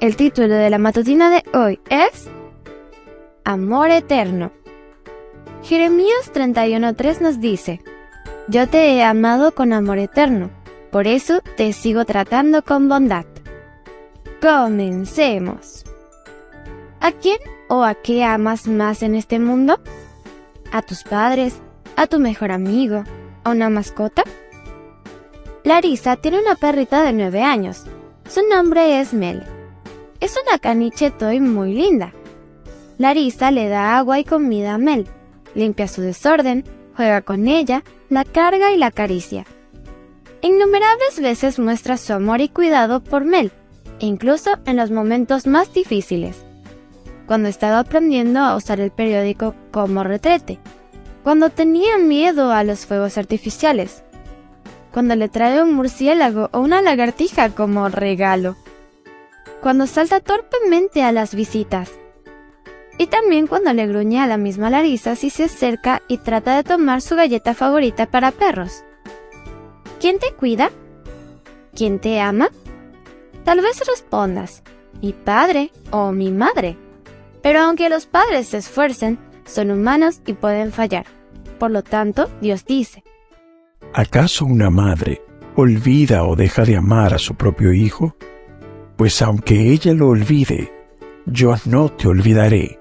El título de la matutina de hoy es Amor Eterno. Jeremías 31.3 nos dice, Yo te he amado con amor eterno, por eso te sigo tratando con bondad. Comencemos. ¿A quién o a qué amas más en este mundo? ¿A tus padres? ¿A tu mejor amigo? ¿A una mascota? Larisa tiene una perrita de 9 años. Su nombre es Mel. Es una caniche toy muy linda. Larisa le da agua y comida a Mel limpia su desorden, juega con ella, la carga y la acaricia. Innumerables veces muestra su amor y cuidado por Mel, incluso en los momentos más difíciles. Cuando estaba aprendiendo a usar el periódico como retrete, cuando tenía miedo a los fuegos artificiales, cuando le trae un murciélago o una lagartija como regalo, cuando salta torpemente a las visitas, y también cuando le gruñe a la misma Larisa si se acerca y trata de tomar su galleta favorita para perros. ¿Quién te cuida? ¿Quién te ama? Tal vez respondas, mi padre o mi madre. Pero aunque los padres se esfuercen, son humanos y pueden fallar. Por lo tanto, Dios dice, ¿acaso una madre olvida o deja de amar a su propio hijo? Pues aunque ella lo olvide, yo no te olvidaré.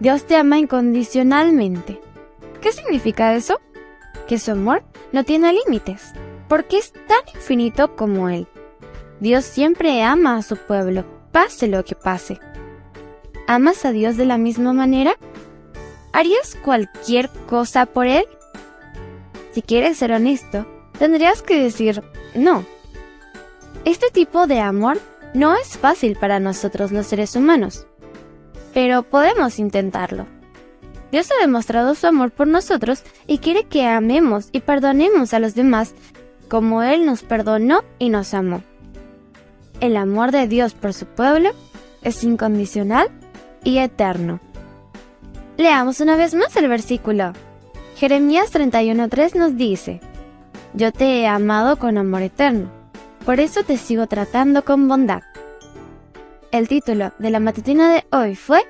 Dios te ama incondicionalmente. ¿Qué significa eso? Que su amor no tiene límites, porque es tan infinito como Él. Dios siempre ama a su pueblo, pase lo que pase. ¿Amas a Dios de la misma manera? ¿Harías cualquier cosa por Él? Si quieres ser honesto, tendrías que decir no. Este tipo de amor no es fácil para nosotros los seres humanos pero podemos intentarlo. Dios ha demostrado su amor por nosotros y quiere que amemos y perdonemos a los demás como Él nos perdonó y nos amó. El amor de Dios por su pueblo es incondicional y eterno. Leamos una vez más el versículo. Jeremías 31.3 nos dice, Yo te he amado con amor eterno, por eso te sigo tratando con bondad. El título de la matutina de hoy fue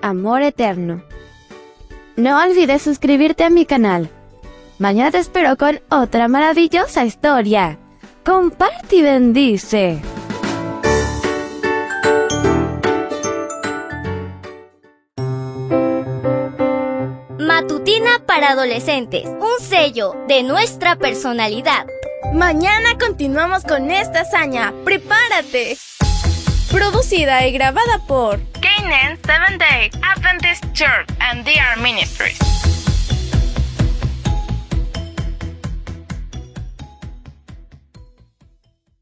Amor Eterno. No olvides suscribirte a mi canal. Mañana te espero con otra maravillosa historia. Comparte y bendice. Matutina para adolescentes, un sello de nuestra personalidad. Mañana continuamos con esta hazaña. ¡Prepárate! Producida y grabada por Canaan Seventh Day Adventist Church and DR Ministries.